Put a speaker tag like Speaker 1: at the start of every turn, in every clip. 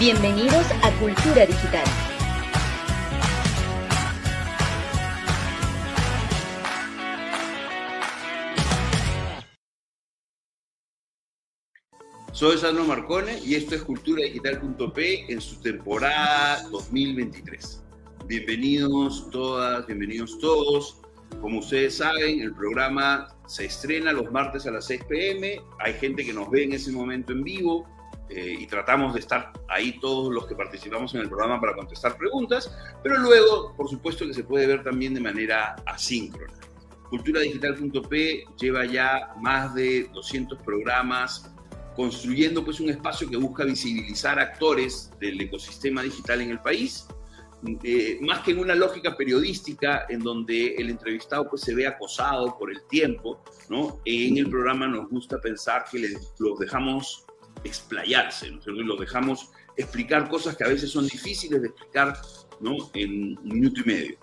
Speaker 1: Bienvenidos a Cultura Digital.
Speaker 2: Soy Sandro Marcone y esto es culturadigital.p en su temporada 2023. Bienvenidos todas, bienvenidos todos. Como ustedes saben, el programa se estrena los martes a las 6 pm. Hay gente que nos ve en ese momento en vivo eh, y tratamos de estar ahí todos los que participamos en el programa para contestar preguntas, pero luego, por supuesto, que se puede ver también de manera asíncrona. Culturadigital.p lleva ya más de 200 programas construyendo pues un espacio que busca visibilizar actores del ecosistema digital en el país eh, más que en una lógica periodística en donde el entrevistado pues se ve acosado por el tiempo, ¿no? En el programa nos gusta pensar que los dejamos explayarse, ¿no? los dejamos explicar cosas que a veces son difíciles de explicar, ¿no? En un minuto y medio.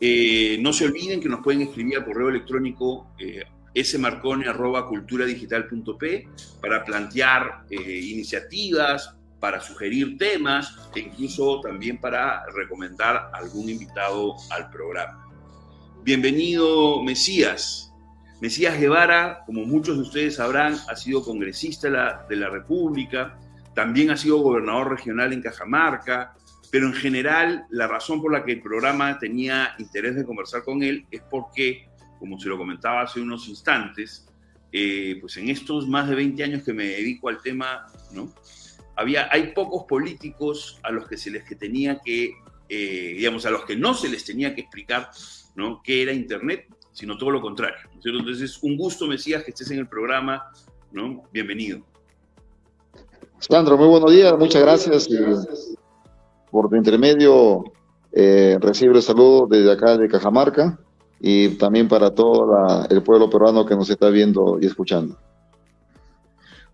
Speaker 2: Eh, no se olviden que nos pueden escribir al correo electrónico eh, smarcone.culturadigital.p para plantear eh, iniciativas, para sugerir temas e incluso también para recomendar algún invitado al programa. Bienvenido, Mesías. Mesías Guevara, como muchos de ustedes sabrán, ha sido congresista de la, República, también ha sido gobernador regional en Cajamarca, pero en general la razón por la que el programa tenía interés de conversar con él es porque, como se lo comentaba hace unos instantes, eh, pues en estos más de 20 años que me dedico al tema, ¿no? había, hay pocos políticos a los que se les que tenía que, eh, digamos, a los que no se les tenía que explicar, ¿no? ¿Qué era Internet? Sino todo lo contrario. Entonces, un gusto, Mesías, que estés en el programa, ¿no? Bienvenido.
Speaker 3: Sandro, muy buenos días, muchas gracias. por tu intermedio, eh, recibo el saludo desde acá de Cajamarca y también para todo el pueblo peruano que nos está viendo y escuchando.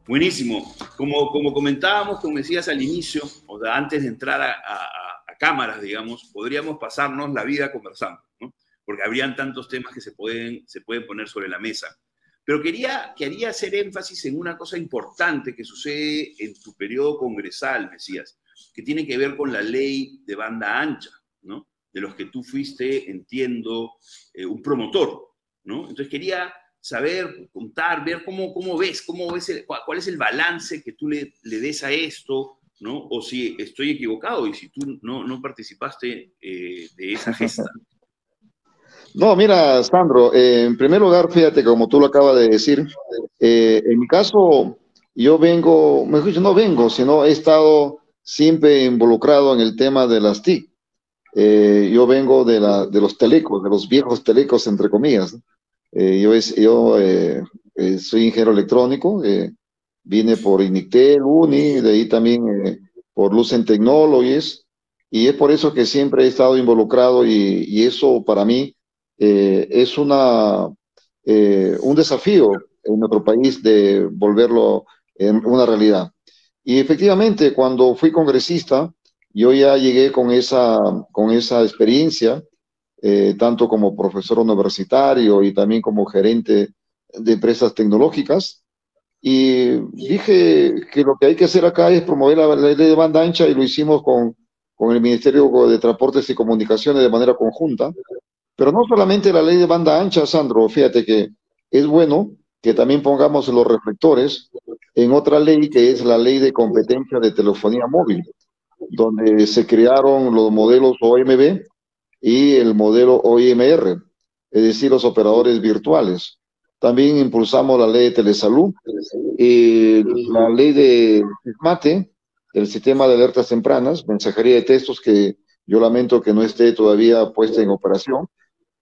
Speaker 2: Buenísimo. Como, como comentábamos, como decías al inicio, o sea, antes de entrar a, a, cámaras, digamos, podríamos pasarnos la vida conversando, ¿no? Porque habrían tantos temas que se pueden, se pueden poner sobre la mesa. Pero quería, quería hacer énfasis en una cosa importante que sucede en tu periodo congresal, Mesías, que tiene que ver con la ley de banda ancha, ¿no? De los que tú fuiste, entiendo, eh, un promotor, ¿no? Entonces quería saber, contar, ver cómo, cómo ves, cómo ves cuál es el balance que tú le, le, des a esto, ¿no? O si estoy equivocado y si tú no, no participaste eh, de esa gesta.
Speaker 3: No, mira, Sandro, eh, en primer lugar, fíjate, como tú lo acabas de decir, eh, en mi caso, yo vengo, mejor dicho, no vengo, sino he estado siempre involucrado en el tema de las TIC. yo vengo de, la, de los telecos, de los viejos telecos, entre comillas. Eh, yo yo eh, eh, soy ingeniero electrónico, vine por Inictel, Uni, de ahí también por Lucent Technologies, y es por eso que siempre he estado involucrado y eso para mí es una, un desafío en nuestro país de volverlo en una realidad. Y efectivamente, cuando fui congresista, yo ya llegué con esa, con esa experiencia eh, tanto como profesor universitario y también como gerente de empresas tecnológicas. Y dije que lo que hay que hacer acá es promover la ley de banda ancha y lo hicimos con, con el Ministerio de Transportes y Comunicaciones de manera conjunta. Pero no solamente la ley de banda ancha, Sandro, fíjate que es bueno que también pongamos los reflectores en otra ley que es la ley de competencia de telefonía móvil, donde se crearon los modelos OMB y el modelo OIMR, es decir, los operadores virtuales. También impulsamos la ley de telesalud y la ley de MATE, el sistema de alertas tempranas, mensajería de textos que yo lamento que no esté todavía puesta en operación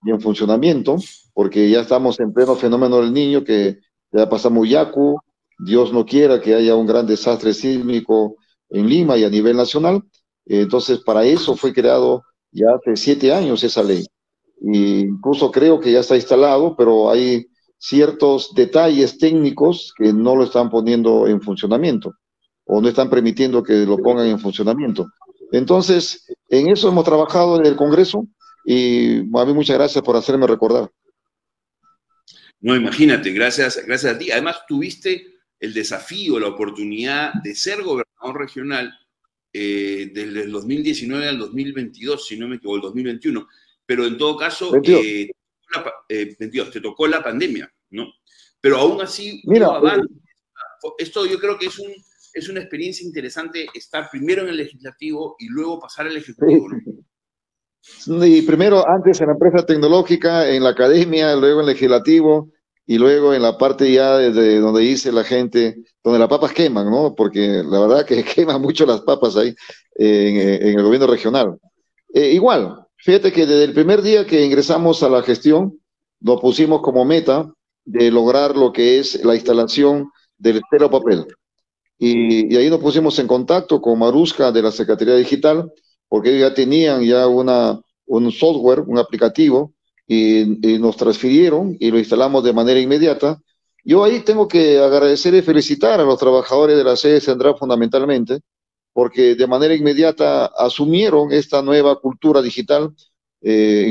Speaker 3: y en funcionamiento, porque ya estamos en pleno fenómeno del niño que ya pasamos Yacu, Dios no quiera que haya un gran desastre sísmico en Lima y a nivel nacional. Entonces, para eso fue creado ya hace siete años esa ley. Y incluso creo que ya está instalado, pero hay ciertos detalles técnicos que no lo están poniendo en funcionamiento o no están permitiendo que lo pongan en funcionamiento. Entonces, en eso hemos trabajado en el Congreso y a mí muchas gracias por hacerme recordar.
Speaker 2: No, imagínate, gracias, gracias a ti. Además, tuviste el desafío, la oportunidad de ser gobernador regional eh, desde el 2019 al 2022, si no me equivoco, el 2021. Pero en todo caso, eh, te tocó la pandemia, ¿no? Pero aún así,
Speaker 3: Mira,
Speaker 2: esto yo creo que es, un, es una experiencia interesante estar primero en el legislativo y luego pasar al ejecutivo.
Speaker 3: Y primero, antes en la empresa tecnológica, en la academia, luego en legislativo y luego en la parte ya de donde dice la gente, donde las papas queman, ¿no? Porque la verdad que queman mucho las papas ahí en, el gobierno regional. Eh, igual, fíjate que desde el primer día que ingresamos a la gestión, nos pusimos como meta de lograr lo que es la instalación del estero papel. Y, ahí nos pusimos en contacto con Marusca de la Secretaría Digital, porque ellos ya tenían ya una, un software, un aplicativo, y, nos transfirieron y lo instalamos de manera inmediata. Yo ahí tengo que agradecer y felicitar a los trabajadores de la sede central fundamentalmente, porque de manera inmediata asumieron esta nueva cultura digital, eh,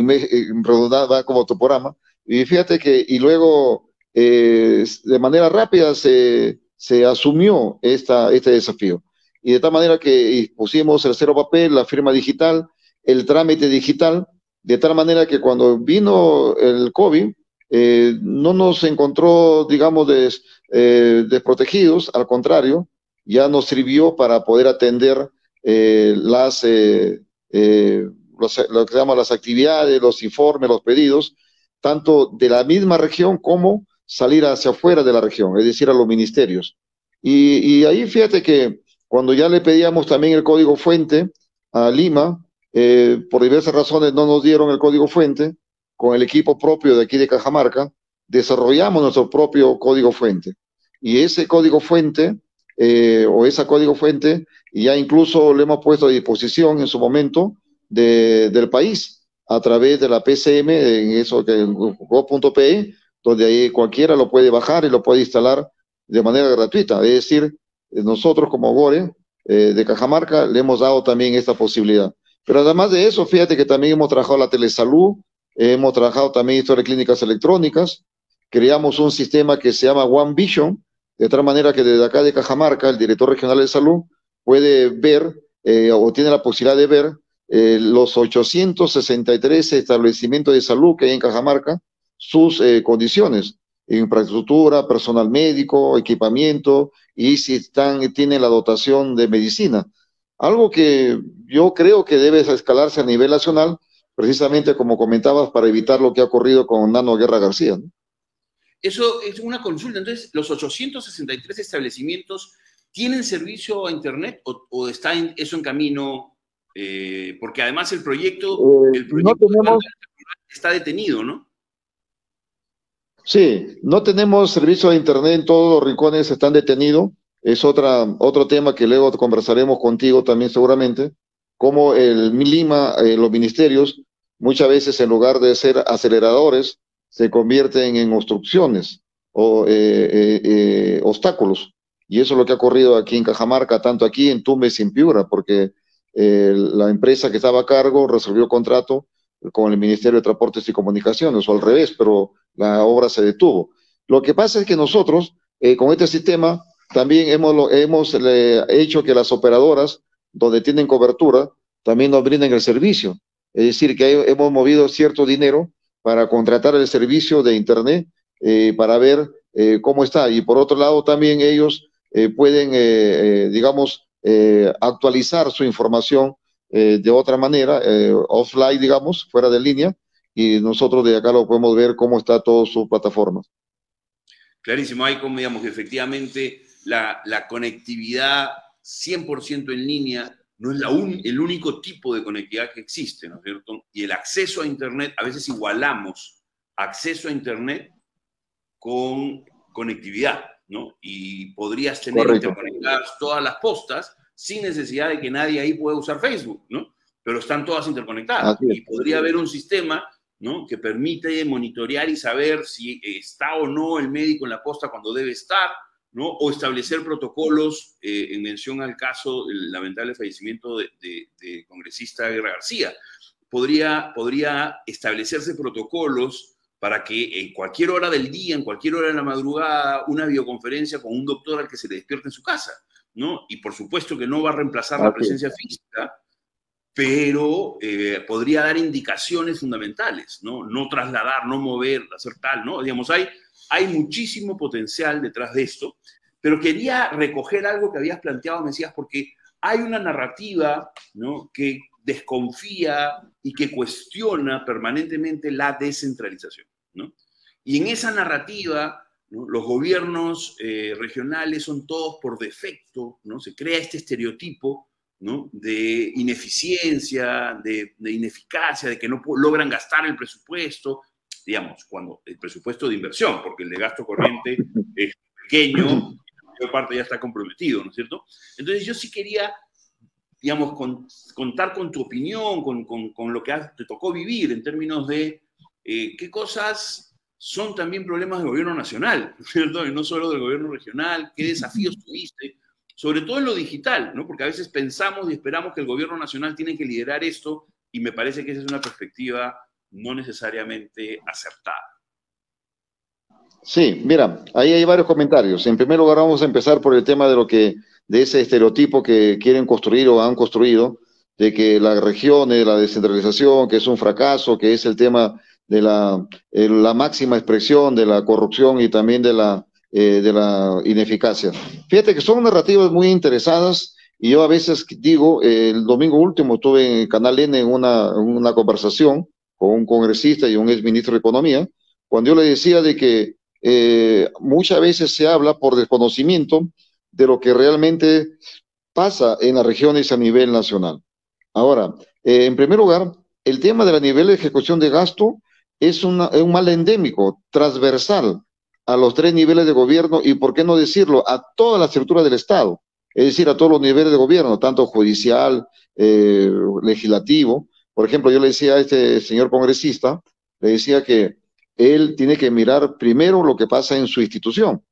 Speaker 3: redundada como topograma, y fíjate que, y luego eh, de manera rápida se, se asumió esta, este desafío. Y de tal manera que pusimos el cero papel, la firma digital, el trámite digital, de tal manera que cuando vino el COVID, eh, no nos encontró, digamos, des, eh, desprotegidos, al contrario, ya nos sirvió para poder atender las, lo que las actividades, los informes, los pedidos, tanto de la misma región como salir hacia afuera de la región, es decir, a los ministerios. Y, ahí fíjate que cuando ya le pedíamos también el código fuente a Lima, eh, por diversas razones no nos dieron el código fuente, con el equipo propio de aquí de Cajamarca, desarrollamos nuestro propio código fuente. Y ese código fuente, eh, o esa código fuente, ya incluso lo hemos puesto a disposición en su momento del país a través de la PCM, en eso que go.pe, donde ahí cualquiera lo puede bajar y lo puede instalar de manera gratuita. Es decir, nosotros como Gore eh, de Cajamarca le hemos dado también esta posibilidad. Pero además de eso, fíjate que también hemos trabajado la telesalud, hemos trabajado también historia de clínicas electrónicas, creamos un sistema que se llama One Vision, de tal manera que desde acá de Cajamarca, el director regional de salud puede ver eh, o tiene la posibilidad de ver eh, los 863 establecimientos de salud que hay en Cajamarca, sus eh, condiciones, infraestructura, personal médico, equipamiento y si están, tienen la dotación de medicina. Algo que yo creo que debe escalarse a nivel nacional, precisamente como comentabas, para evitar lo que ha ocurrido con Nano Guerra García.
Speaker 2: Eso es una consulta. Entonces, ¿los 863 establecimientos tienen servicio a Internet o, o está eso en camino eh, porque además el proyecto,
Speaker 3: eh,
Speaker 2: está detenido, ¿no?
Speaker 3: Sí, no tenemos servicio de Internet en todos los rincones, están detenidos. Es otra, otro tema que luego conversaremos contigo también seguramente, como el Lima, eh, los ministerios, muchas veces en lugar de ser aceleradores, se convierten en obstrucciones o obstáculos. Y eso es lo que ha ocurrido aquí en Cajamarca, tanto aquí en Tumbes y en Piura, porque la empresa que estaba a cargo resolvió contrato con el Ministerio de Transportes y Comunicaciones, o al revés, pero la obra se detuvo. Lo que pasa es que nosotros, eh, con este sistema, también hemos, hemos hecho que las operadoras, donde tienen cobertura, también nos brinden el servicio. Es decir, que hemos movido cierto dinero para contratar el servicio de Internet eh, para ver eh, cómo está. Y por otro lado, también ellos pueden, digamos, eh, actualizar su información eh, de otra manera, eh, offline, digamos, fuera de línea, y nosotros de acá lo podemos ver cómo está toda su plataforma.
Speaker 2: Clarísimo, hay como, digamos, efectivamente la, la conectividad 100% en línea no es la el único tipo de conectividad que existe, ¿no es cierto? Y el acceso a Internet, a veces igualamos acceso a Internet con conectividad. Y podrías tener interconectadas todas las postas sin necesidad de que nadie ahí pueda usar Facebook, ¿no? Pero están todas interconectadas. Y podría haber un sistema, ¿no? Que permite monitorear y saber si está o no el médico en la posta cuando debe estar, ¿no? O establecer protocolos eh, en mención al caso del lamentable fallecimiento de, de, congresista Guerra García. Podría, podría establecerse protocolos para que en cualquier hora del día, en cualquier hora de la madrugada, una videoconferencia con un doctor al que se le despierte en su casa. ¿no? Y por supuesto que no va a reemplazar la presencia física, pero eh, podría dar indicaciones fundamentales, ¿no? No trasladar, no mover, hacer tal, ¿no? Digamos, hay, hay muchísimo potencial detrás de esto, pero quería recoger algo que habías planteado, Mesías, porque hay una narrativa, ¿no? Que desconfía y que cuestiona permanentemente la descentralización, ¿no? Y en esa narrativa, los gobiernos eh, regionales son todos por defecto, ¿no? Se crea este estereotipo de ineficiencia, de, ineficacia, de que no logran gastar el presupuesto, digamos, cuando el presupuesto de inversión, porque el de gasto corriente es pequeño, la mayor parte ya está comprometido, ¿no es cierto? Entonces yo sí quería, digamos, contar con tu opinión, con, lo que te tocó vivir en términos de eh, qué cosas son también problemas del gobierno nacional, ¿cierto? Y no solo del gobierno regional, qué desafíos tuviste sobre todo en lo digital, ¿no? porque a veces pensamos y esperamos que el gobierno nacional tiene que liderar esto y me parece que esa es una perspectiva no necesariamente acertada.
Speaker 3: Sí, mira, ahí hay varios comentarios. En primer lugar, vamos a empezar por el tema de lo que, de ese estereotipo que quieren construir o han construido, de que las regiones, la descentralización, que es un fracaso, que es el tema de la, la máxima expresión de la corrupción y también de la eh, de la ineficacia. Fíjate que son narrativas muy interesadas y yo a veces digo, el domingo último estuve en Canal N una, una conversación con un congresista y un ex ministro de Economía, cuando yo le decía de que eh, muchas veces se habla por desconocimiento de lo que realmente pasa en las regiones a nivel nacional. Ahora, eh, en primer lugar, el tema de la nivel de ejecución de gasto es, una, es un mal endémico, transversal a los tres niveles de gobierno y, por qué no decirlo, a toda la estructura del Estado, es decir, a todos los niveles de gobierno, tanto judicial, eh, legislativo. Por ejemplo, yo le decía a este señor congresista, le decía que él tiene que mirar primero lo que pasa en su institución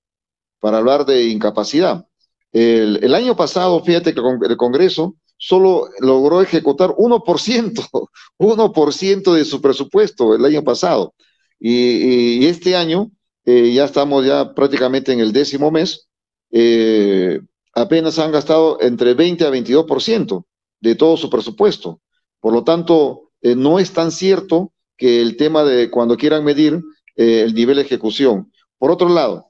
Speaker 3: para hablar de incapacidad. El, año pasado, fíjate que el Congreso solo logró ejecutar 1%, 1% de su presupuesto el año pasado. Y este año eh, ya estamos ya prácticamente en el décimo mes, eh, apenas han gastado entre 20 a 22% de todo su presupuesto. Por lo tanto, eh, no es tan cierto que el tema de cuando quieran medir el nivel de ejecución. Por otro lado,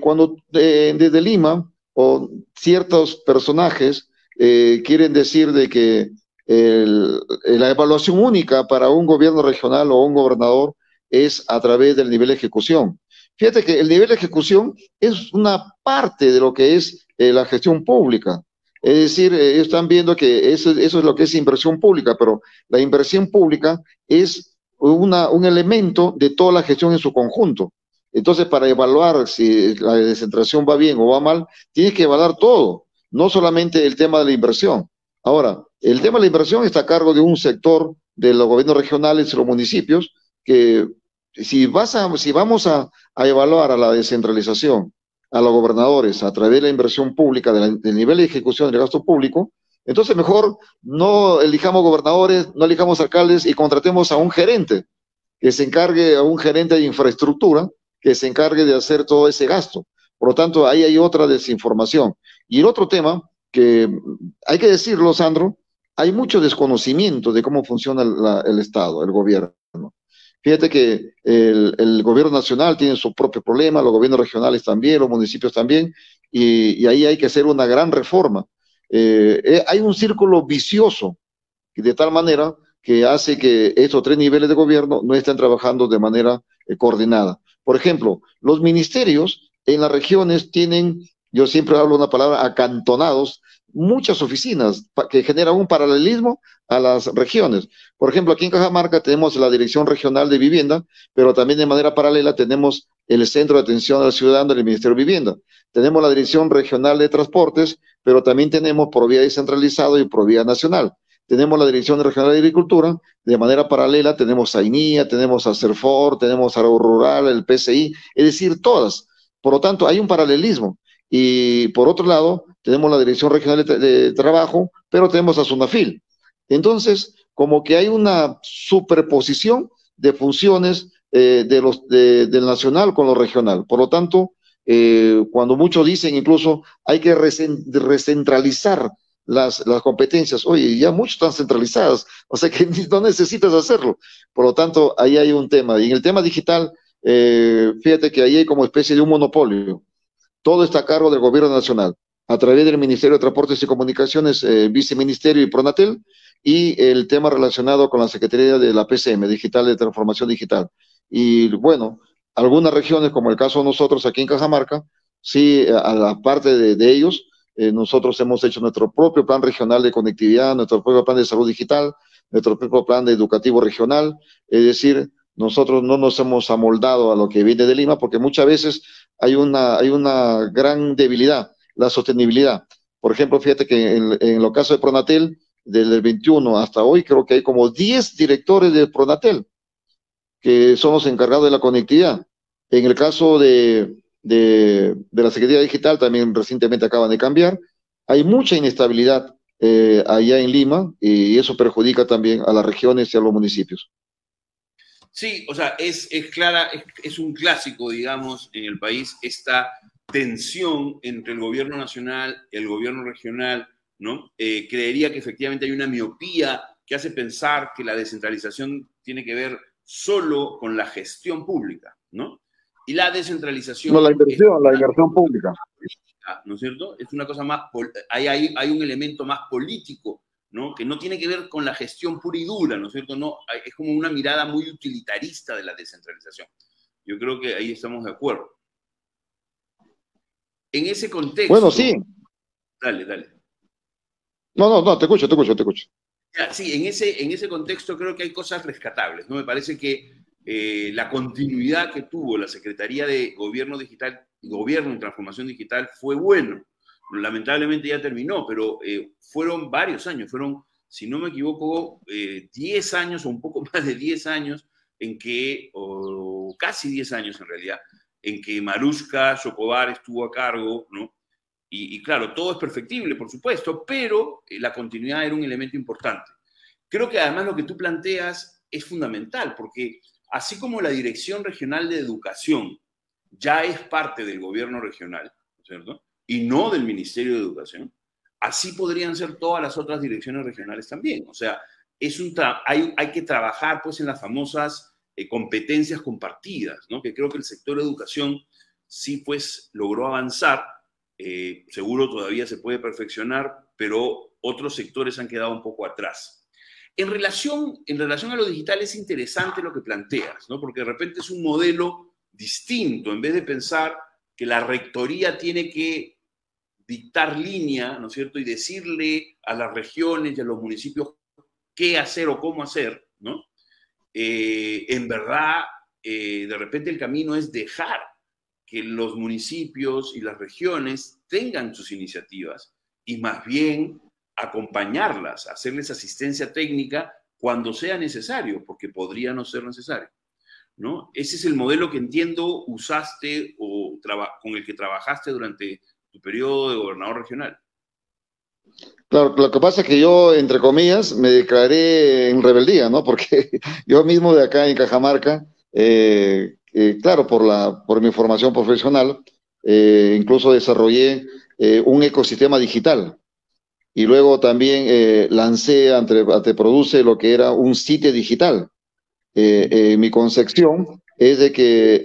Speaker 3: cuando desde Lima o ciertos personajes quieren decir de que la evaluación única para un gobierno regional o un gobernador es a través del nivel de ejecución. Fíjate que el nivel de ejecución es una parte de lo que es eh, la gestión pública. Es decir, eh, ellos están viendo que eso, eso, es lo que es inversión pública, pero la inversión pública es una, un elemento de toda la gestión en su conjunto. Entonces, para evaluar si la descentralización va bien o va mal, tienes que evaluar todo, no solamente el tema de la inversión. Ahora, el tema de la inversión está a cargo de un sector de los gobiernos regionales y los municipios que si, vas a, si vamos a, evaluar a la descentralización, a los gobernadores a través de la inversión pública, del nivel de ejecución del gasto público, entonces mejor no elijamos gobernadores, no elijamos alcaldes y contratemos a un gerente que se encargue, a un gerente de infraestructura que se encargue de hacer todo ese gasto. Por lo tanto, ahí hay otra desinformación. Y el otro tema, que hay que decirlo, Sandro, hay mucho desconocimiento de cómo funciona el Estado, el gobierno. Fíjate que el, gobierno nacional tiene su propio problema, los gobiernos regionales también, los municipios también, y, ahí hay que hacer una gran reforma. Eh, eh, hay un círculo vicioso de tal manera que hace que estos tres niveles de gobierno no estén trabajando de manera eh, coordinada. Por ejemplo, los ministerios en las regiones tienen, yo siempre hablo una palabra, acantonados, muchas oficinas que generan un paralelismo a las regiones. Por ejemplo, aquí en Cajamarca tenemos la Dirección Regional de Vivienda, pero también de manera paralela tenemos el Centro de Atención al Ciudadano del Ministerio de Vivienda. Tenemos la Dirección Regional de Transportes, pero también tenemos Provía descentralizado y Provía nacional. Tenemos la Dirección Regional de Agricultura, de manera paralela tenemos a tenemos a CERFOR, tenemos a Rural, el PCI, es decir, todas. Por lo tanto, hay un paralelismo. Y por otro lado, tenemos la Dirección Regional de, Trabajo, pero tenemos a SUNAFIL. Entonces, como que hay una superposición de funciones eh, de los, del nacional con lo regional. Por lo tanto, eh, cuando muchos dicen incluso hay que recentralizar las, las, competencias. Oye, ya muchos están centralizadas, o sea que no necesitas hacerlo. Por lo tanto, ahí hay un tema. Y en el tema digital, eh, fíjate que ahí hay como especie de un monopolio. Todo está a cargo del gobierno nacional, a través del Ministerio de Transportes y Comunicaciones, eh, Viceministerio y Pronatel, y el tema relacionado con la Secretaría de la PCM, Digital de Transformación Digital. Y bueno, algunas regiones, como el caso de nosotros aquí en Cajamarca, sí, a la parte de, ellos, eh, nosotros hemos hecho nuestro propio plan regional de conectividad, nuestro propio plan de salud digital, nuestro propio plan de educativo regional, es decir, nosotros no nos hemos amoldado a lo que viene de Lima porque muchas veces hay una, hay una gran debilidad, la sostenibilidad. Por ejemplo, fíjate que en, lo caso de Pronatel, desde el 21 hasta hoy, creo que hay como 10 directores de Pronatel que son los encargados de la conectividad. En el caso de, de, la Secretaría Digital, también recientemente acaban de cambiar, hay mucha inestabilidad eh, allá en Lima y eso perjudica también a las regiones y a los municipios.
Speaker 2: Sí, o sea, es, es clara, es, un clásico, digamos, en el país esta tensión entre el gobierno nacional, el gobierno regional, ¿no? Eh, creería que efectivamente hay una miopía que hace pensar que la descentralización tiene que ver solo con la gestión pública, ¿no? Y la descentralización...
Speaker 3: No, la inversión, la inversión pública.
Speaker 2: ¿No es cierto? Es una cosa más... Hay, hay, hay un elemento más político ¿no? que no tiene que ver con la gestión pura y dura, ¿no es cierto? No, es como una mirada muy utilitarista de la descentralización. Yo creo que ahí estamos de acuerdo. En ese contexto...
Speaker 3: Bueno, sí.
Speaker 2: Dale, dale.
Speaker 3: No, no, no, te escucho, te escucho, te escucho.
Speaker 2: Sí, en ese, en ese contexto creo que hay cosas rescatables, ¿no? Me parece que eh, la continuidad que tuvo la Secretaría de Gobierno Digital, Gobierno y Transformación Digital fue bueno lamentablemente ya terminó, pero eh, fueron varios años, fueron, si no me equivoco, 10 eh, años o un poco más de 10 años en que, o casi 10 años en realidad, en que Maruska Chocobar estuvo a cargo, ¿no? Y, claro, todo es perfectible, por supuesto, pero eh, la continuidad era un elemento importante. Creo que además lo que tú planteas es fundamental, porque así como la Dirección Regional de Educación ya es parte del gobierno regional, ¿cierto? y no del Ministerio de Educación, así podrían ser todas las otras direcciones regionales también. O sea, es un hay, hay que trabajar pues en las famosas eh, competencias compartidas, ¿no? que creo que el sector de educación sí pues logró avanzar, eh, seguro todavía se puede perfeccionar, pero otros sectores han quedado un poco atrás. En relación, en relación a lo digital es interesante lo que planteas, ¿no? porque de repente es un modelo distinto, en vez de pensar que la rectoría tiene que dictar línea, ¿no es cierto? Y decirle a las regiones y a los municipios qué hacer o cómo hacer, ¿no? Eh, en verdad, eh, de repente el camino es dejar que los municipios y las regiones tengan sus iniciativas y más bien acompañarlas, hacerles asistencia técnica cuando sea necesario, porque podría no ser necesario. ¿no? Ese es el modelo que entiendo usaste o con el que trabajaste durante tu periodo de gobernador regional.
Speaker 3: Claro, lo que pasa es que yo, entre comillas, me declaré en rebeldía, ¿no? Porque yo mismo de acá en Cajamarca, eh, eh, claro, por, la, por mi formación profesional, eh, incluso desarrollé un ecosistema digital. Y luego también lancé ante, ante, Produce lo que era un sitio digital. mi concepción es de que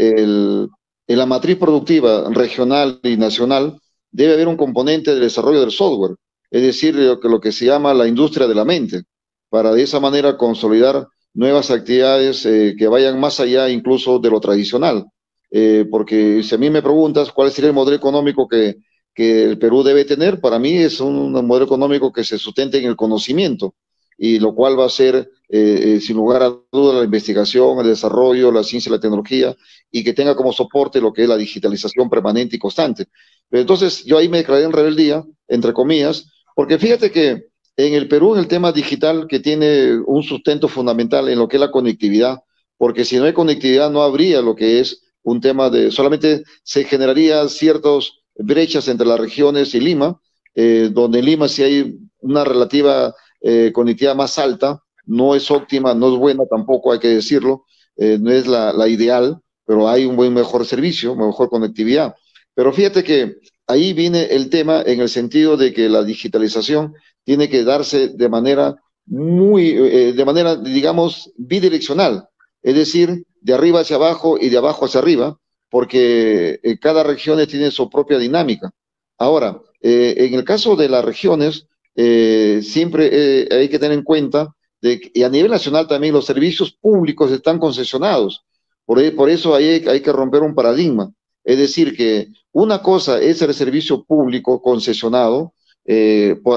Speaker 3: en la matriz productiva regional y nacional debe haber un componente de desarrollo del software, es decir, lo que, se llama la industria de la mente, para de esa manera consolidar nuevas actividades eh, que vayan más allá incluso de lo tradicional. Eh, porque si a mí me preguntas cuál sería el modelo económico que, que el Perú debe tener, para mí es un, modelo económico que se sustente en el conocimiento, y lo cual va a ser, eh, sin lugar a dudas, la investigación, el desarrollo, la ciencia y la tecnología, y que tenga como soporte lo que es la digitalización permanente y constante. Entonces yo ahí me declaré en rebeldía, entre comillas, porque fíjate que en el Perú, el tema digital, que tiene un sustento fundamental en lo que es la conectividad, porque si no hay conectividad no habría lo que es un tema de, solamente se generaría ciertas brechas entre las regiones y Lima, eh, donde en Lima sí hay una relativa eh, conectividad más alta, no es óptima, no es buena tampoco, hay que decirlo, eh, no es la, la, ideal, pero hay un buen mejor servicio, mejor conectividad. Pero fíjate que ahí viene el tema en el sentido de que la digitalización tiene que darse de manera muy, eh, de manera, digamos, bidireccional, es decir, de arriba hacia abajo y de abajo hacia arriba, porque eh, cada región tiene su propia dinámica. Ahora, eh, en el caso de las regiones, siempre hay que tener en cuenta que, a nivel nacional también los servicios públicos están concesionados. Por, por eso hay, hay que romper un paradigma. Es decir, que una cosa es el servicio público concesionado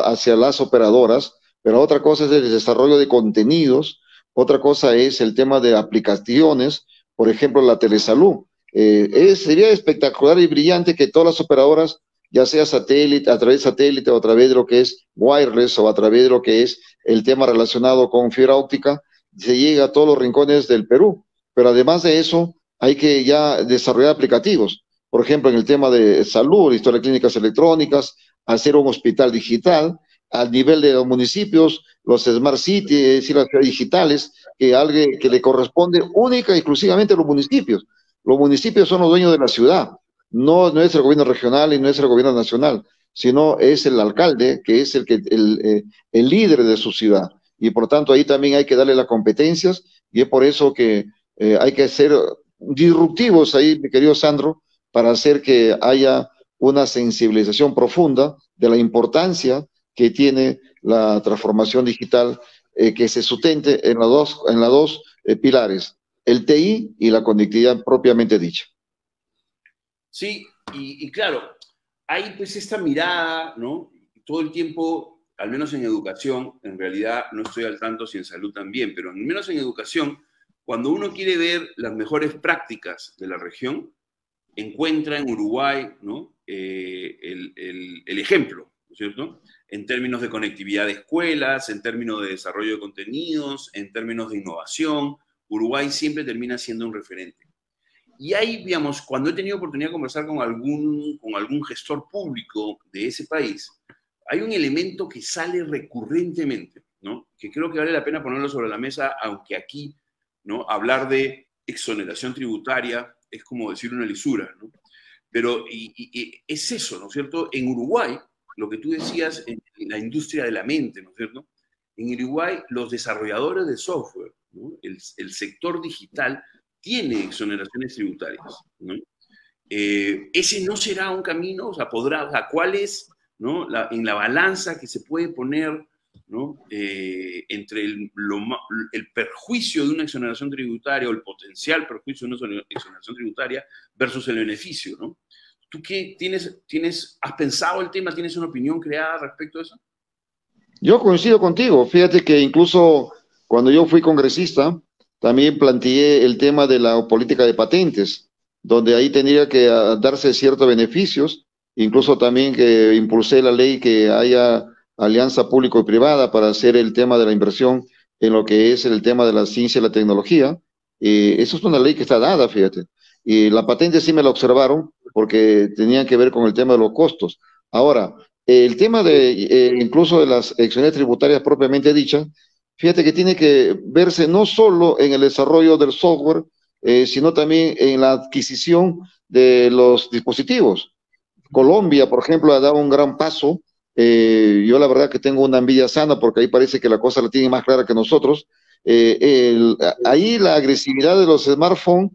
Speaker 3: hacia las operadoras, pero otra cosa es el desarrollo de contenidos, otra cosa es el tema de aplicaciones, por ejemplo, la telesalud. Eh, sería espectacular y brillante que todas las operadoras, ya sea satélite, a través de satélite o a través de lo que es wireless o a través de lo que es el tema relacionado con fibra óptica, se llegue a todos los rincones del Perú. Pero además de eso, hay que ya desarrollar aplicativos. Por ejemplo, en el tema de salud, historia de clínicas electrónicas, hacer un hospital digital, al nivel de los municipios, los smart cities, es decir, las ciudades digitales, que, alguien, que le corresponde única y exclusivamente a los municipios. Los municipios son los dueños de la ciudad, no, no es el gobierno regional y no es el gobierno nacional, sino es el alcalde, que es el, que, el, eh, el líder de su ciudad. Y por tanto ahí también hay que darle las competencias y es por eso que eh, hay que ser disruptivos ahí, mi querido Sandro, para hacer que haya una sensibilización profunda de la importancia que tiene la transformación digital eh, que se sustente en los dos, en las dos eh, pilares, el TI y la conectividad propiamente dicha.
Speaker 2: Sí, y, claro, hay pues esta mirada, ¿no? Todo el tiempo, al menos en educación, en realidad no estoy al tanto si en salud también, pero al menos en educación, cuando uno quiere ver las mejores prácticas de la región, encuentra en Uruguay ¿no? Eh, el, el, el, ejemplo, ¿no es cierto? en términos de conectividad de escuelas, en términos de desarrollo de contenidos, en términos de innovación. Uruguay siempre termina siendo un referente. Y ahí, digamos, cuando he tenido oportunidad de conversar con algún, con algún gestor público de ese país, hay un elemento que sale recurrentemente, ¿no? que creo que vale la pena ponerlo sobre la mesa, aunque aquí hablar de exoneración tributaria es como decir una lisura. ¿no? Pero es eso, ¿no es cierto? En Uruguay, lo que tú decías en, la industria de la mente, ¿no es cierto? En Uruguay, los desarrolladores de software, el, sector digital, tiene exoneraciones tributarias. Eh, ese no será un camino, o sea, podrá, ¿cuál es en la balanza que se puede poner ¿no? Eh, entre el, el, perjuicio de una exoneración tributaria o el potencial perjuicio de una exoneración tributaria versus el beneficio, ¿no? ¿Tú qué tienes, tienes, has pensado el tema? ¿Tienes una opinión creada respecto a eso?
Speaker 3: Yo coincido contigo. Fíjate que incluso cuando yo fui congresista, también planteé el tema de la política de patentes, donde ahí tendría que ah, darse ciertos beneficios, incluso también que impulsé la ley que haya alianza público y privada para hacer el tema de la inversión en lo que es el tema de la ciencia y la tecnología. Y eso es una ley que está dada, fíjate. Y la patente sí me la observaron, porque tenían que ver con el tema de los costos. Ahora, el tema de eh, incluso de las exenciones tributarias propiamente dichas, fíjate que tiene que verse no solo en el desarrollo del software, eh, sino también en la adquisición de los dispositivos. Colombia, por ejemplo, ha dado un gran paso. Eh, yo la verdad que tengo una envidia sana porque ahí parece que la cosa la tiene más clara que nosotros. ahí la agresividad de los smartphones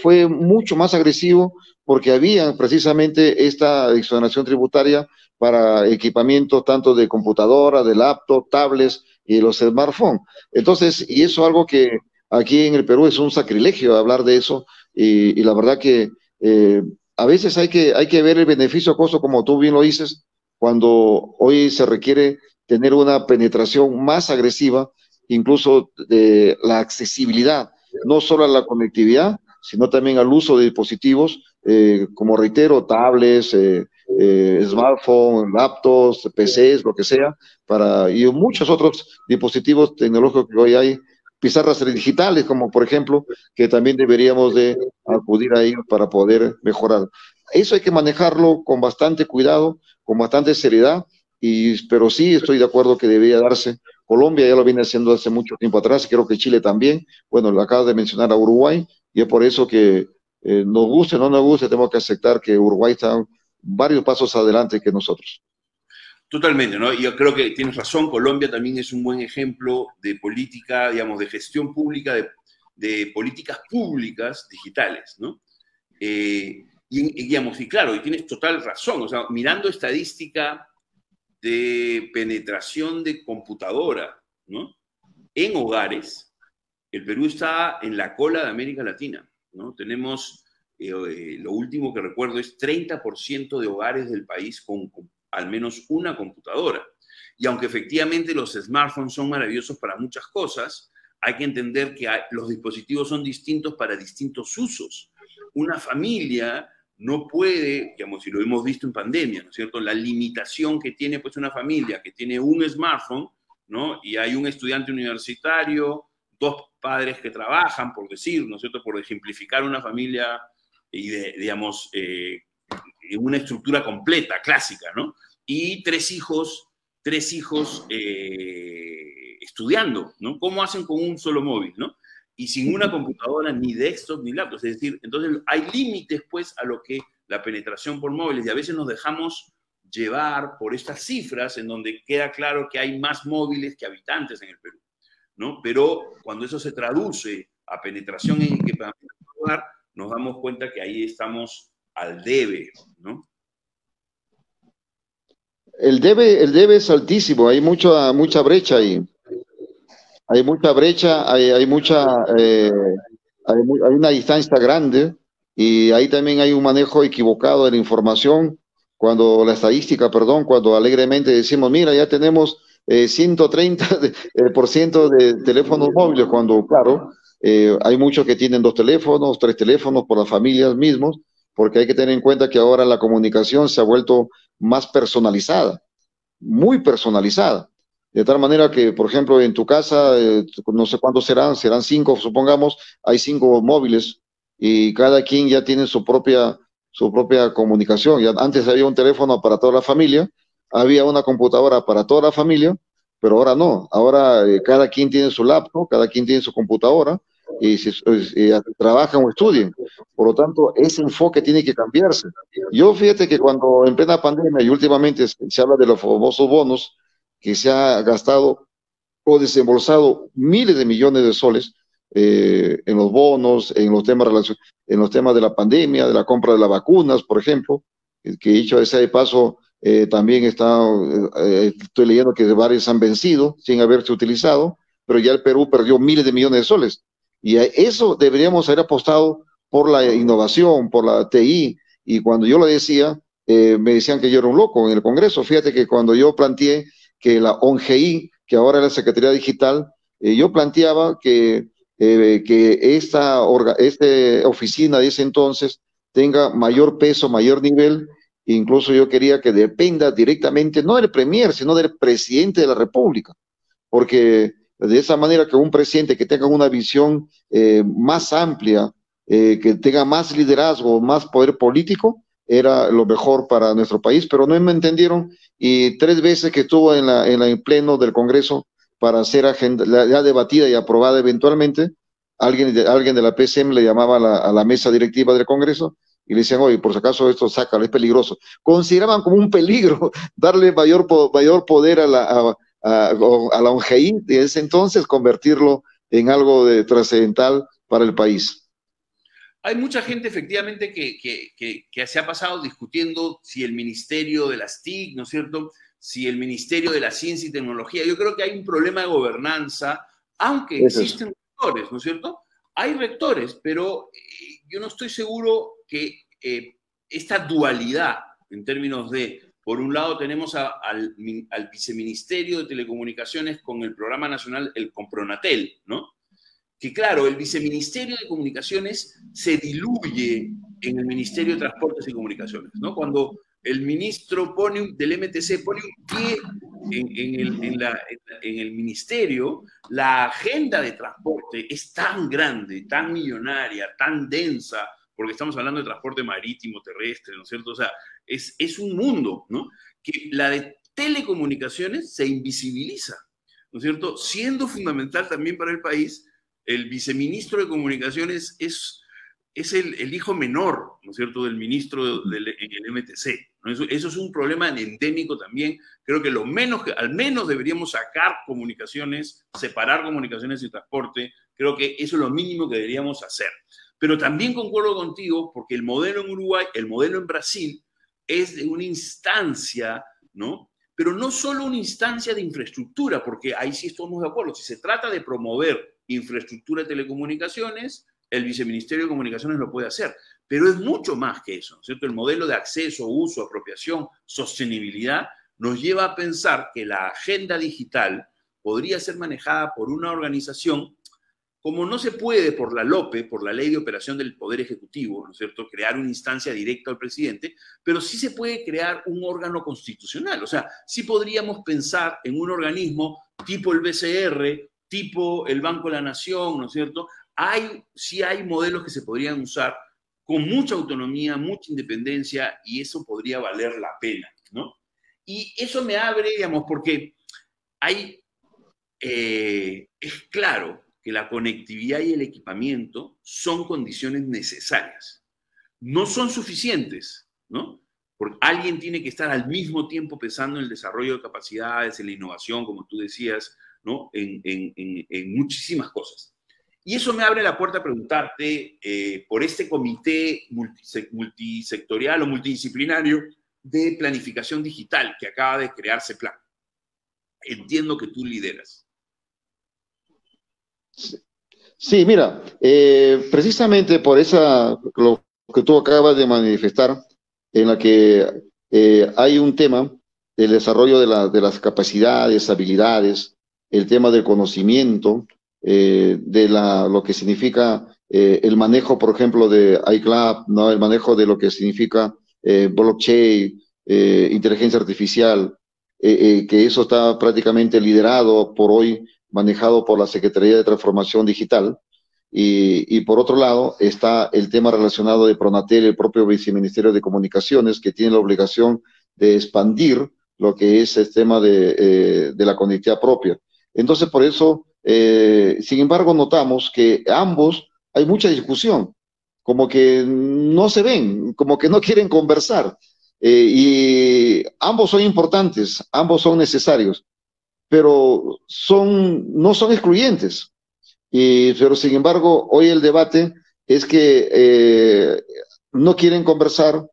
Speaker 3: fue mucho más agresivo porque había precisamente esta exoneración tributaria para equipamientos tanto de computadora, de laptop, tablets y los smartphones. Entonces, y eso es algo que aquí en el Perú es un sacrilegio hablar de eso y, la verdad que eh, a veces hay que, hay que ver el beneficio costo como tú bien lo dices, cuando hoy se requiere tener una penetración más agresiva, incluso de la accesibilidad, no solo a la conectividad, sino también al uso de dispositivos eh, como reitero, tablets, eh, eh, smartphones, laptops, PCs, lo que sea, para, y muchos otros dispositivos tecnológicos que hoy hay, pizarras digitales, como por ejemplo, que también deberíamos de acudir a ellos para poder mejorar. Eso hay que manejarlo con bastante cuidado, con bastante seriedad, y, pero sí estoy de acuerdo que debería darse. Colombia ya lo viene haciendo hace mucho tiempo atrás, creo que Chile también. Bueno, lo acaba de mencionar a Uruguay, y es por eso que eh, nos guste o no nos guste, tenemos que aceptar que Uruguay está varios pasos adelante que nosotros.
Speaker 2: Totalmente, ¿no? Yo creo que tienes razón, Colombia también es un buen ejemplo de política, digamos, de gestión pública, de, políticas públicas digitales, ¿no? Eh, y, digamos, y claro, y tienes total razón, o sea, mirando estadística de penetración de computadora, ¿no? En hogares, el Perú está en la cola de América Latina, ¿no? Tenemos, eh, eh, lo último que recuerdo es 30% de hogares del país con al menos una computadora. Y aunque efectivamente los smartphones son maravillosos para muchas cosas, hay que entender que los dispositivos son distintos para distintos usos. Una familia no puede, digamos, si lo hemos visto en pandemia, ¿no es cierto? La limitación que tiene pues una familia que tiene un smartphone, ¿no? Y hay un estudiante universitario, dos padres que trabajan, por decir, ¿no es cierto? Por ejemplificar una familia y, digamos, eh, una estructura completa, clásica, ¿no? Y tres hijos, tres hijos eh, estudiando, ¿no? ¿Cómo hacen con un solo móvil, ¿no? Y sin una computadora, ni desktop, ni laptop. Es decir, entonces hay límites, pues, a lo que la penetración por móviles, y a veces nos dejamos llevar por estas cifras en donde queda claro que hay más móviles que habitantes en el Perú, ¿no? Pero cuando eso se traduce a penetración en equipamiento nos damos cuenta que ahí estamos al debe, ¿no?
Speaker 3: El debe, el debe es altísimo, hay mucha, mucha brecha ahí. Hay mucha brecha, hay, mucha, eh, hay, una distancia grande y ahí también hay un manejo equivocado de la información. Cuando la estadística, perdón, cuando alegremente decimos, mira, ya tenemos 130% eh, de, por ciento de teléfonos móviles, cuando, claro, eh, hay muchos que tienen dos teléfonos, tres teléfonos por las familias mismos, porque hay que tener en cuenta que ahora la comunicación se ha vuelto más personalizada, muy personalizada. De tal manera que, por ejemplo, en tu casa, eh, no sé cuántos serán, serán cinco, supongamos, hay cinco móviles y cada quien ya tiene su propia, su propia comunicación. Ya antes había un teléfono para toda la familia, había una computadora para toda la familia, pero ahora no. Ahora eh, cada quien tiene su laptop, cada quien tiene su computadora y si trabajan o estudien. Por lo tanto, ese enfoque tiene que cambiarse. Yo fíjate que cuando en plena pandemia y últimamente se habla de los famosos bonos, que se ha gastado o desembolsado miles de millones de soles eh, en los bonos, en los temas en los temas de la pandemia, de la compra de las vacunas, por ejemplo, que dicho ese de paso, eh, también está, eh, estoy leyendo que varios han vencido sin haberse utilizado, pero ya el Perú perdió miles de millones de soles. Y a eso deberíamos haber apostado por la innovación, por la TI. Y cuando yo lo decía, eh, me decían que yo era un loco en el Congreso. Fíjate que cuando yo planteé que la ONGI, que ahora es la Secretaría Digital, eh, yo planteaba que, eh, que esta, esta oficina de ese entonces tenga mayor peso, mayor nivel. Incluso yo quería que dependa directamente, no del Premier, sino del presidente de la República. Porque de esa manera que un presidente que tenga una visión eh, más amplia, que tenga más liderazgo, más poder político, era lo mejor para nuestro país, pero no me entendieron y tres veces que estuvo en, la, en el pleno del Congreso para ser agenda, ya debatida y aprobada eventualmente, alguien de, alguien de la PCM le llamaba a la, a la mesa directiva del Congreso y le decían, oye, por si acaso esto sácalo, es peligroso. Consideraban como un peligro darle mayor, mayor poder a la, a, la ONGI de ese entonces, convertirlo en algo de trascendental para el país.
Speaker 2: Hay mucha gente efectivamente que, que, se ha pasado discutiendo si el Ministerio de las TIC, ¿no es cierto? Si el Ministerio de la Ciencia y Tecnología. Yo creo que hay un problema de gobernanza, aunque existen rectores, ¿no es cierto? Hay rectores, pero eh, yo no estoy seguro que eh, esta dualidad en términos de por un lado tenemos al, viceministerio de Telecomunicaciones con el programa nacional, el Compronatel, ¿no? Que claro, el viceministerio de Comunicaciones se diluye en el Ministerio de Transportes y Comunicaciones, ¿no? Cuando el ministro pone del MTC pone un pie en, el, en, el, ministerio, la agenda de transporte es tan grande, tan millonaria, tan densa, porque estamos hablando de transporte marítimo, terrestre, ¿no es cierto? O sea, es, es un mundo, ¿no? Que la de telecomunicaciones se invisibiliza, ¿no es cierto? Siendo fundamental también para el país, el viceministro de Comunicaciones es el, hijo menor, ¿no es cierto?, del ministro del, en el MTC. Eso, es un problema endémico también. Creo que lo menos, al menos deberíamos sacar comunicaciones, separar comunicaciones y transporte. Creo que eso es lo mínimo que deberíamos hacer. Pero también concuerdo contigo porque el modelo en Uruguay, el modelo en Brasil, es de una instancia, ¿no? Pero no solo una instancia de infraestructura, porque ahí sí estamos de acuerdo. Si se trata de promover infraestructura de telecomunicaciones, el viceministerio de Comunicaciones lo puede hacer, pero es mucho más que eso, ¿cierto? El modelo de acceso, uso, apropiación, sostenibilidad nos lleva a pensar que la agenda digital podría ser manejada por una organización como no se puede por la LOPE, por la Ley de Operación del Poder Ejecutivo, ¿no es cierto?, crear una instancia directa al presidente, pero sí se puede crear un órgano constitucional. O sea, sí podríamos pensar en un organismo tipo el BCR, tipo el Banco de la Nación, ¿no es cierto?, hay, sí hay modelos que se podrían usar con mucha autonomía, mucha independencia, y eso podría valer la pena, ¿no? Y eso me abre, digamos, porque hay, eh, es claro que la conectividad y el equipamiento son condiciones necesarias. No son suficientes, ¿no? Porque alguien tiene que estar al mismo tiempo pensando en el desarrollo de capacidades, en la innovación, como tú decías, ¿no? En, en muchísimas cosas. Y eso me abre la puerta a preguntarte eh, por este comité multisectorial o multidisciplinario de planificación digital que acaba de crearse plan. Entiendo que tú lideras.
Speaker 3: Sí, mira, eh, precisamente por esa, lo que tú acabas de manifestar, en la que eh, hay un tema, el desarrollo de, de las capacidades, habilidades, el tema del conocimiento, eh, de la, lo que significa eh, el manejo, por ejemplo, de iCloud, ¿no? el manejo de lo que significa eh, blockchain, inteligencia artificial, que eso está prácticamente liderado por hoy, manejado por la Secretaría de Transformación Digital. Y, y, por otro lado está el tema relacionado de Pronatel, el propio Viceministerio de Comunicaciones, que tiene la obligación de expandir lo que es el tema de, de la conectividad propia. Entonces, por eso eh, sin embargo, notamos que ambos hay mucha discusión, como que no se ven, como que no quieren conversar. Eh, y ambos son importantes, ambos son necesarios, pero son, no son excluyentes. Y, pero sin embargo, hoy el debate es que eh, no quieren conversar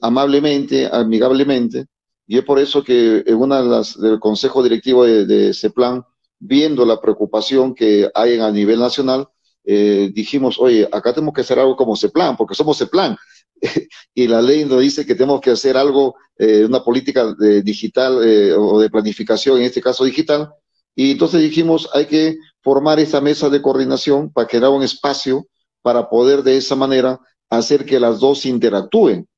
Speaker 3: amablemente, amigablemente, y es por eso que en una de las del Consejo Directivo de, de CEPLAN viendo la preocupación que hay a nivel nacional, eh, dijimos, oye, acá tenemos que hacer algo como CEPLAN, porque somos CEPLAN. y la ley nos dice que tenemos que hacer algo, eh, una política de digital eh, o de planificación, en este caso digital. Y entonces dijimos, hay que formar esta mesa de coordinación para crear un espacio para poder de esa manera hacer que las dos interactúen.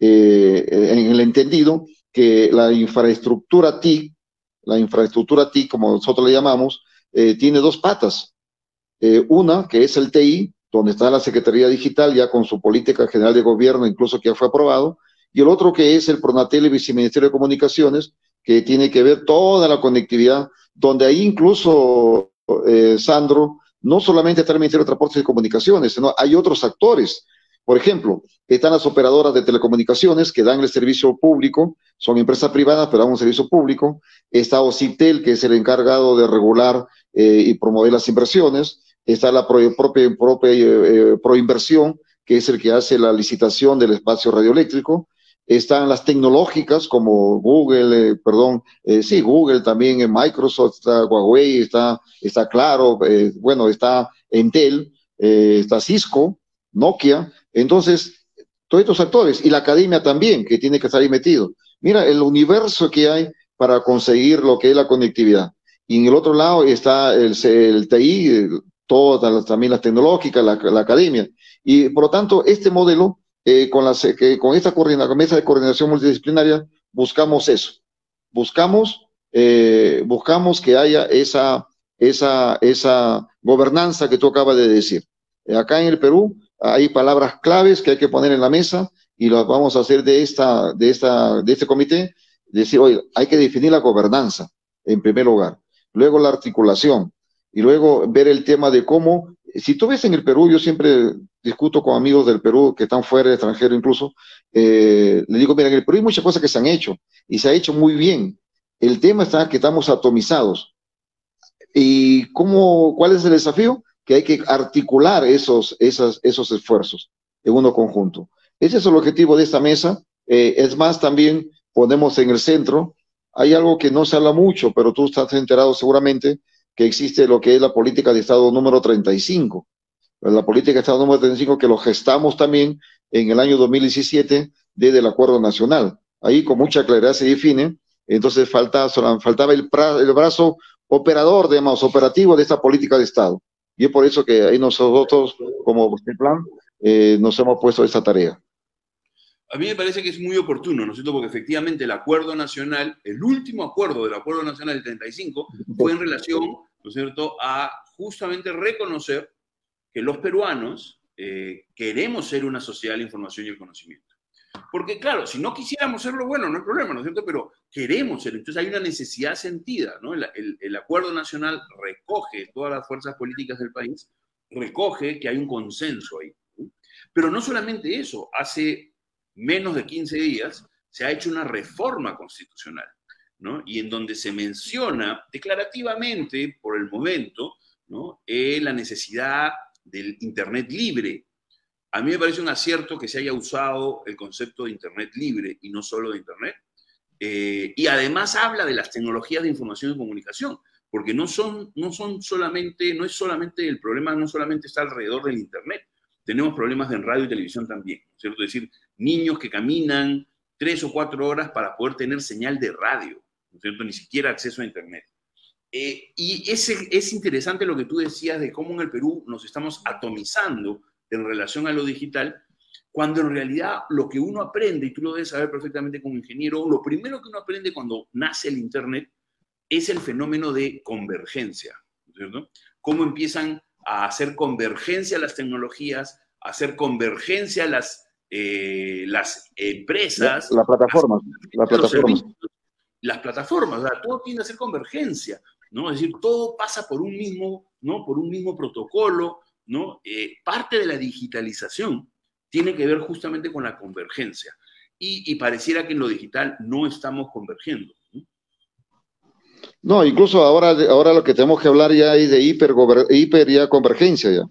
Speaker 3: en el entendido que la infraestructura TIC la infraestructura TI, como nosotros le llamamos, eh, tiene dos patas. Eh, una, que es el TI, donde está la Secretaría Digital ya con su política general de gobierno, incluso que ya fue aprobado, y el otro que es el Pronatel y Viceministerio de Comunicaciones, que tiene que ver toda la conectividad, donde ahí incluso, eh, Sandro, no solamente está el Ministerio de Transportes y Comunicaciones, sino hay otros actores por ejemplo, están las operadoras de telecomunicaciones que dan el servicio público, son empresas privadas, pero dan un servicio público. Está OCITEL, que es el encargado de regular eh, y promover las inversiones. Está la propia, propia eh, Proinversión, que es el que hace la licitación del espacio radioeléctrico. Están las tecnológicas como Google, eh, perdón, sí, Google también, Microsoft, está Huawei, está, está Claro, bueno, está Intel, está Cisco, Nokia, entonces, todos estos actores y la academia también, que tiene que estar ahí metido. Mira el universo que hay para conseguir lo que es la conectividad. Y en el otro lado está el, el TI, todas también las tecnológicas, la, academia. Y por lo tanto, este modelo, eh, con, las, con esta mesa de coordinación multidisciplinaria, buscamos eso. Buscamos, eh, buscamos que haya esa, esa, esa gobernanza que tú acabas de decir. Acá en el Perú hay palabras claves que hay que poner en la mesa y las vamos a hacer de, esta, de, esta, de este comité. Decir, oye, hay que definir la gobernanza, en primer lugar. Luego la articulación. Y luego ver el tema de cómo Si tú ves en el Perú, yo siempre discuto con amigos del Perú que están fuera, extranjero incluso, eh, le digo, mira, en el Perú hay muchas cosas que se han hecho y se ha hecho muy bien. El tema está que estamos atomizados. ¿Y cómo, cuál es el desafío? Que hay que articular esos, esos esfuerzos en uno conjunto. Ese es el objetivo de esta mesa. Eh, es más, también ponemos en el centro, hay algo que no se habla mucho, pero tú estás enterado seguramente, que existe lo que es la política de Estado número 35. La política de Estado número 35 que lo gestamos también en el año 2017 desde el Acuerdo Nacional. Ahí con mucha claridad se define, entonces falta, faltaba el, el brazo operador, digamos, operativo de esta política de Estado. Y es por eso que ahí nosotros, como plan, eh, nos hemos puesto esta tarea.
Speaker 2: A mí me parece que es muy oportuno, ¿no es cierto? Porque efectivamente el acuerdo nacional, el último acuerdo del acuerdo nacional del 35, fue en relación, ¿no es cierto?, a justamente reconocer que los peruanos eh, queremos ser una sociedad de la información y el conocimiento. Porque claro, si no quisiéramos serlo, bueno, no hay problema, ¿no es cierto? Pero queremos ser. Entonces hay una necesidad sentida, ¿no? El, acuerdo nacional recoge todas las fuerzas políticas del país, recoge que hay un consenso ahí. Pero no solamente eso, hace menos de 15 días se ha hecho una reforma constitucional, ¿no? Y en donde se menciona declarativamente, por el momento, ¿no? Eh, la necesidad del Internet libre, a mí me parece un acierto que se haya usado el concepto de Internet libre y no solo de Internet. Eh, y además habla de las tecnologías de información y comunicación, porque no son, no son solamente, no es solamente el problema, no solamente está alrededor del Internet. Tenemos problemas en radio y televisión también, ¿cierto? Es decir, niños que caminan tres o cuatro horas para poder tener señal de radio, ¿no es cierto? Ni siquiera acceso a Internet. Eh, y ese, es interesante lo que tú decías de cómo en el Perú nos estamos atomizando en relación a lo digital, cuando en realidad lo que uno aprende, y tú lo debes saber perfectamente como ingeniero, lo primero que uno aprende cuando nace el Internet es el fenómeno de convergencia, ¿cierto? Cómo empiezan a hacer convergencia las tecnologías, a hacer convergencia las, eh, las empresas.
Speaker 3: La, plataforma, las, plataformas.
Speaker 2: Las plataformas, todo tiende a ser convergencia, ¿no? Es decir, todo pasa por un mismo, ¿no? Por un mismo protocolo, ¿no? Eh, parte de la digitalización tiene que ver justamente con la convergencia. Y, pareciera que en lo digital no estamos convergiendo.
Speaker 3: No, incluso ahora, ahora lo que tenemos que hablar ya es de hiper, hiper ya convergencia ya.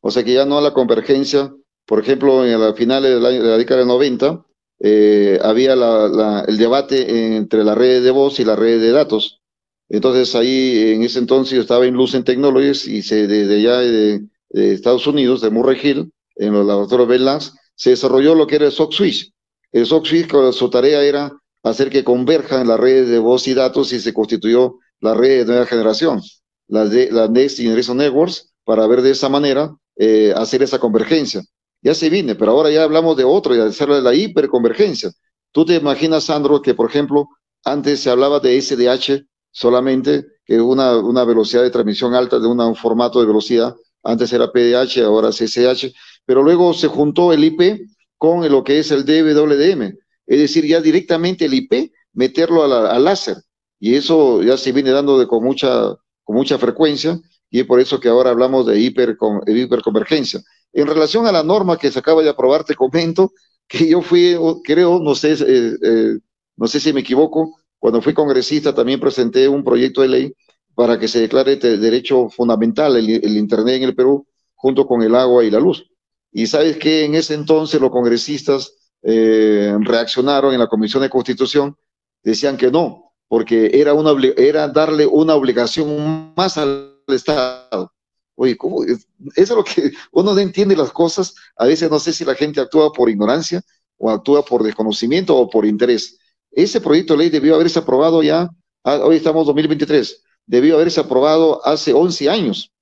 Speaker 3: O sea que ya no la convergencia, por ejemplo, en la finales de la, década del 90, eh, había el debate entre la red de voz y la red de datos. Entonces ahí, en ese entonces, estaba en Lucent Technologies y se, desde ya de, de Estados Unidos, de Murray Hill, en los laboratorios Bell se desarrolló lo que era el SOC Switch. El SOC Switch, su tarea era hacer que converjan las redes de voz y datos y se constituyó la red de nueva generación, las de la Next Generation Networks, para ver de esa manera eh, hacer esa convergencia. Ya se viene, pero ahora ya hablamos de otro, de hacer la hiperconvergencia. Tú te imaginas, Sandro, que por ejemplo, antes se hablaba de SDH solamente, que es una, una velocidad de transmisión alta de un formato de velocidad, antes era PDH, ahora CCH, pero luego se juntó el IP con lo que es el DWDM, es decir, ya directamente el IP meterlo al láser, y eso ya se viene dando de, con, mucha, con mucha frecuencia, y es por eso que ahora hablamos de hiper, hiperconvergencia. En relación a la norma que se acaba de aprobar, te comento que yo fui, creo, no sé, eh, eh, no sé si me equivoco, cuando fui congresista también presenté un proyecto de ley para que se declare derecho fundamental el, Internet en el Perú, junto con el agua y la luz. Y sabes que en ese entonces los congresistas eh, reaccionaron en la Comisión de Constitución, decían que no, porque era, una, era darle una obligación más al Estado. Oye, ¿cómo? Eso es lo que uno no entiende las cosas. A veces no sé si la gente actúa por ignorancia o actúa por desconocimiento o por interés. Ese proyecto de ley debió haberse aprobado ya, ah, hoy estamos en 2023, debió haberse aprobado hace 11 años,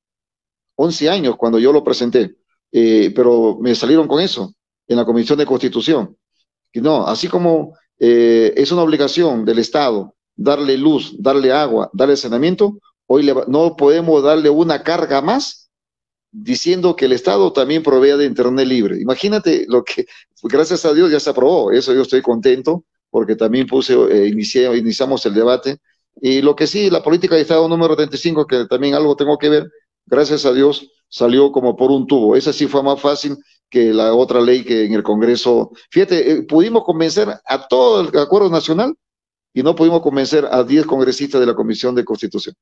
Speaker 3: 11 años cuando yo lo presenté, eh, pero me salieron con eso en la Comisión de Constitución. Y no, así como eh, es una obligación del Estado darle luz, darle agua, darle saneamiento, hoy no podemos darle una carga más diciendo que el Estado también provea de Internet libre. Imagínate lo que, gracias a Dios ya se aprobó, eso yo estoy contento porque también puse, eh, iniciamos el debate y lo que sí, la política de Estado número 35, que también algo tengo que ver, gracias a Dios, salió como por un tubo. Esa sí fue más fácil que la otra ley que en el Congreso. Fíjate, eh, pudimos convencer a todo el acuerdo nacional y no pudimos convencer a 10 congresistas de la Comisión de Constitución.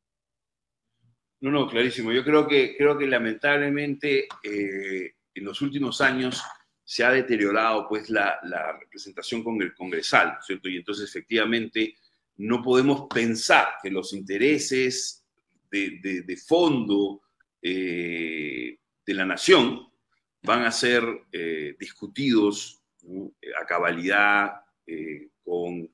Speaker 2: No, no, clarísimo. Yo creo que, creo que lamentablemente eh, en los últimos años se ha deteriorado pues la, representación con el congresal, ¿cierto? Y entonces efectivamente no podemos pensar que los intereses de, fondo eh, de la nación van a ser eh, discutidos a cabalidad, eh, con,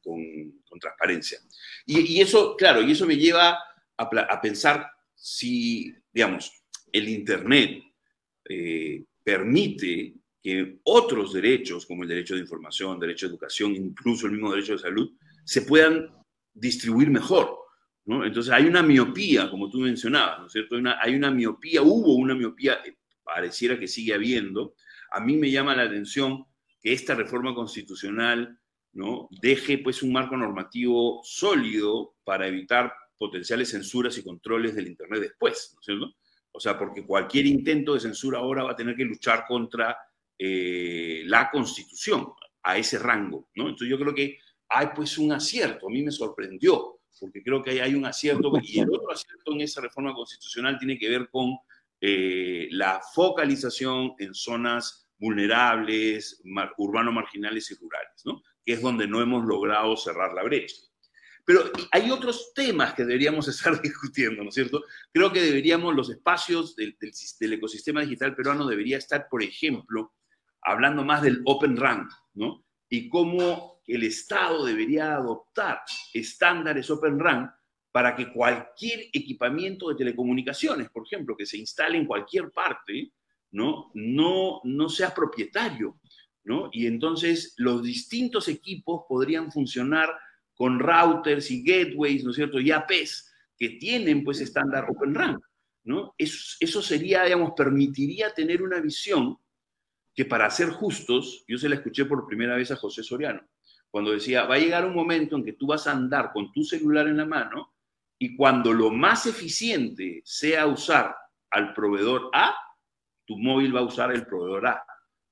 Speaker 2: transparencia. Y, eso, claro, y eso me lleva a, pensar si, digamos, el Internet permite que otros derechos, como el derecho de información, derecho de educación, incluso el mismo derecho de salud, se puedan distribuir mejor. Entonces hay una miopía, como tú mencionabas, ¿no es cierto? Hay una, miopía, hubo una miopía, eh, pareciera que sigue habiendo. A mí me llama la atención que esta reforma constitucional deje pues un marco normativo sólido para evitar potenciales censuras y controles del Internet después, ¿no es cierto? O sea, porque cualquier intento de censura ahora va a tener que luchar contra eh, la Constitución a ese rango, ¿no? Entonces yo creo que hay pues un acierto, a mí me sorprendió, porque creo que hay un acierto, y el otro acierto en esa reforma constitucional tiene que ver con eh, la focalización en zonas vulnerables, urbanos marginales y rurales, ¿no? que es donde no hemos logrado cerrar la brecha. Pero hay otros temas que deberíamos estar discutiendo, ¿no es cierto? Creo que deberíamos, los espacios del, del ecosistema digital peruano debería estar, por ejemplo, hablando más del Open RAN, ¿no? Y cómo el Estado debería adoptar estándares Open RAN para que cualquier equipamiento de telecomunicaciones, por ejemplo, que se instale en cualquier parte, ¿no? No, no sea propietario, ¿no? Y entonces los distintos equipos podrían funcionar con routers y gateways, ¿no es cierto? Y APs que tienen, pues, estándar Open RAN, ¿no? Eso, eso sería, digamos, permitiría tener una visión que para ser justos, yo se la escuché por primera vez a José Soriano, cuando decía, va a llegar un momento en que tú vas a andar con tu celular en la mano y cuando lo más eficiente sea usar al proveedor A, tu móvil va a usar el proveedor A.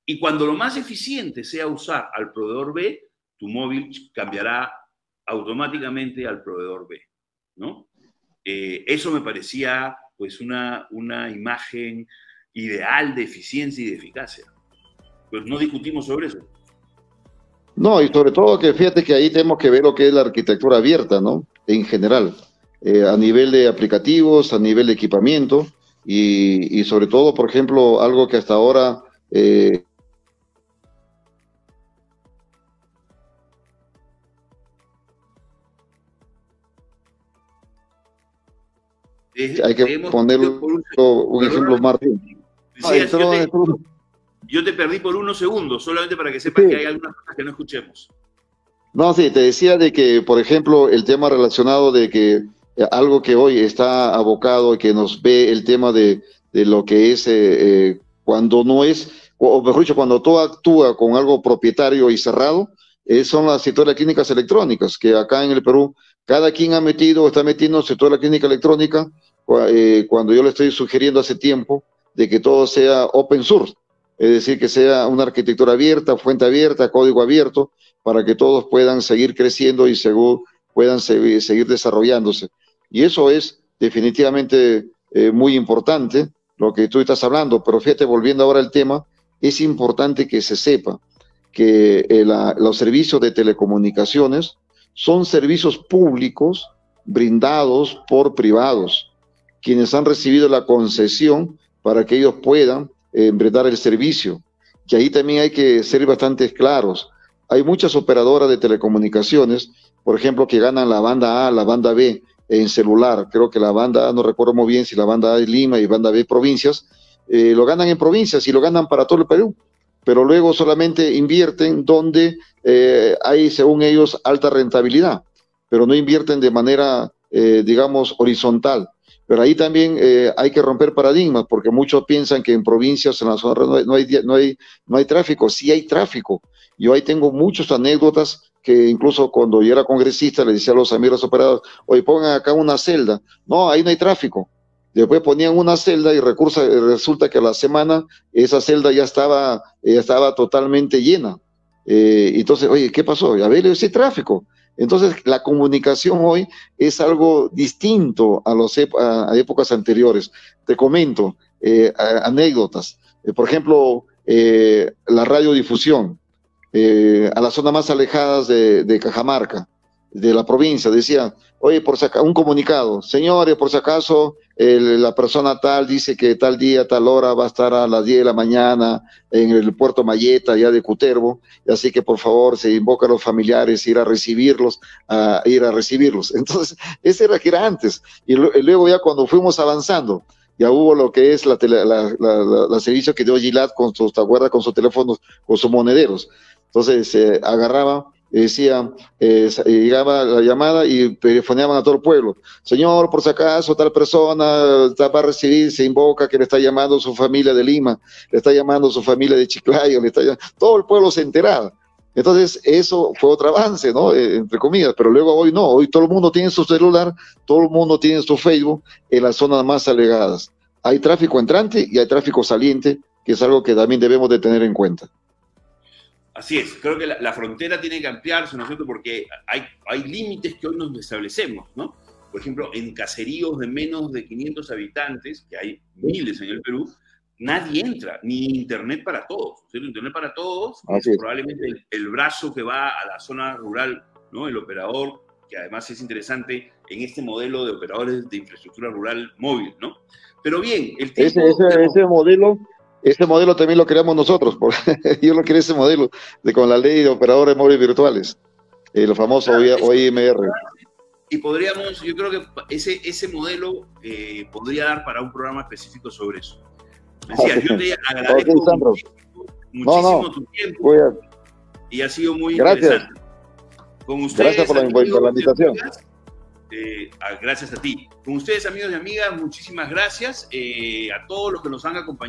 Speaker 2: Y cuando lo más eficiente sea usar al proveedor B, tu móvil cambiará automáticamente al proveedor B, ¿no? Eh, eso me parecía pues una, una imagen ideal de eficiencia y de eficacia pues no discutimos sobre eso.
Speaker 3: No, y sobre todo que fíjate que ahí tenemos que ver lo que es la arquitectura abierta, ¿no? En general, eh, a nivel de aplicativos, a nivel de equipamiento y, sobre todo, por ejemplo, algo que hasta ahora... Eh, hay que ponerlo un, ejemplo más.
Speaker 2: Yo te perdí por unos segundos, solamente para que sepas que hay algunas cosas que no escuchemos.
Speaker 3: No, sí, te decía de que, por ejemplo, el tema relacionado de que eh, algo que hoy está abocado y que nos ve el tema de, lo que es eh, eh, cuando no es, o mejor dicho, cuando todo actúa con algo propietario y cerrado, son las sectores clínicas electrónicas, que acá en el Perú, cada quien ha metido, está metiendo sector de la clínica electrónica, cuando yo le estoy sugiriendo hace tiempo de que todo sea open source, es decir, que sea una arquitectura abierta, fuente abierta, código abierto, para que todos puedan seguir creciendo y puedan seguir desarrollándose. Y eso es definitivamente eh, muy importante, lo que tú estás hablando, pero fíjate, volviendo ahora al tema, es importante que se sepa que eh, los servicios de telecomunicaciones son servicios públicos brindados por privados, quienes han recibido la concesión para que ellos puedan en brindar el servicio. Y ahí también hay que ser bastante claros. Hay muchas operadoras de telecomunicaciones, por ejemplo, que ganan la banda A, la banda B en celular. Creo que la banda A, no recuerdo muy bien si la banda A es Lima y banda B provincias, eh, lo ganan en provincias y lo ganan para todo el Perú. Pero luego solamente invierten donde eh, hay, según ellos, alta rentabilidad, pero no invierten de manera, eh, digamos, horizontal. Pero ahí también eh, hay que romper paradigmas, porque muchos piensan que en provincias, en las zonas no hay, no hay, no hay, tráfico. Sí hay tráfico. Yo ahí tengo muchas anécdotas que incluso cuando yo era congresista le decía a los amigos operados, oye, pongan acá una celda. No, ahí no hay tráfico. Después ponían una celda y recursa, resulta que a la semana esa celda ya estaba, ya estaba totalmente llena. Eh, entonces, oye, ¿qué pasó? A ver, ese tráfico. Entonces, la comunicación hoy es algo distinto a, los épocas anteriores. Te comento eh, anécdotas. Eh, por ejemplo, eh, la radiodifusión a las zonas más alejadas de, Cajamarca de la provincia, decía, oye, por un comunicado, señores, por si acaso la persona tal dice que tal día, tal hora va a estar a las 10 de la mañana en el puerto Mayeta, ya de Cutervo, así que por favor se invoca a los familiares, ir a recibirlos, a ir a recibirlos. Entonces, ese era que era antes, y, luego ya cuando fuimos avanzando, ya hubo lo que es la, la, servicio que dio Gilat con sus, ¿te Con sus teléfonos, con sus monederos. Entonces, se agarraba decía, eh, llegaba la llamada y telefoneaban a todo el pueblo. Señor, por si acaso, tal persona va a recibir, se invoca que le está llamando su familia de Lima, le está llamando su familia de Chiclayo, le está todo el pueblo se enteraba. Entonces, eso fue otro avance, ¿no? Eh, entre comillas, pero luego hoy no, hoy todo el mundo tiene su celular, todo el mundo tiene su Facebook en las zonas más alegadas. Hay tráfico entrante y hay tráfico saliente, que es algo que también debemos de tener en cuenta.
Speaker 2: Así es, creo que la, frontera tiene que ampliarse, ¿no es cierto? Porque hay, hay límites que hoy nos establecemos, ¿no? Por ejemplo, en caseríos de menos de 500 habitantes, que hay miles en el Perú, nadie entra, ni internet para todos. ¿cierto? Internet para todos probablemente el, brazo que va a la zona rural, ¿no? El operador, que además es interesante en este modelo de operadores de infraestructura rural móvil, ¿no? Pero bien,
Speaker 3: el tiempo... Ese, ese modelo ese modelo también lo creamos nosotros, porque yo lo creé ese modelo de con la ley de operadores móviles virtuales, el lo famoso OIMR.
Speaker 2: Y podríamos, yo creo que ese, ese modelo eh, podría dar para un programa específico sobre eso. Decía, yo te agradezco muchísimo, tu tiempo y ha sido muy interesante.
Speaker 3: Con ustedes, gracias por la, invitación.
Speaker 2: Eh, gracias a ti. Con ustedes, amigos y amigas, muchísimas gracias eh, a todos los que nos han acompañado.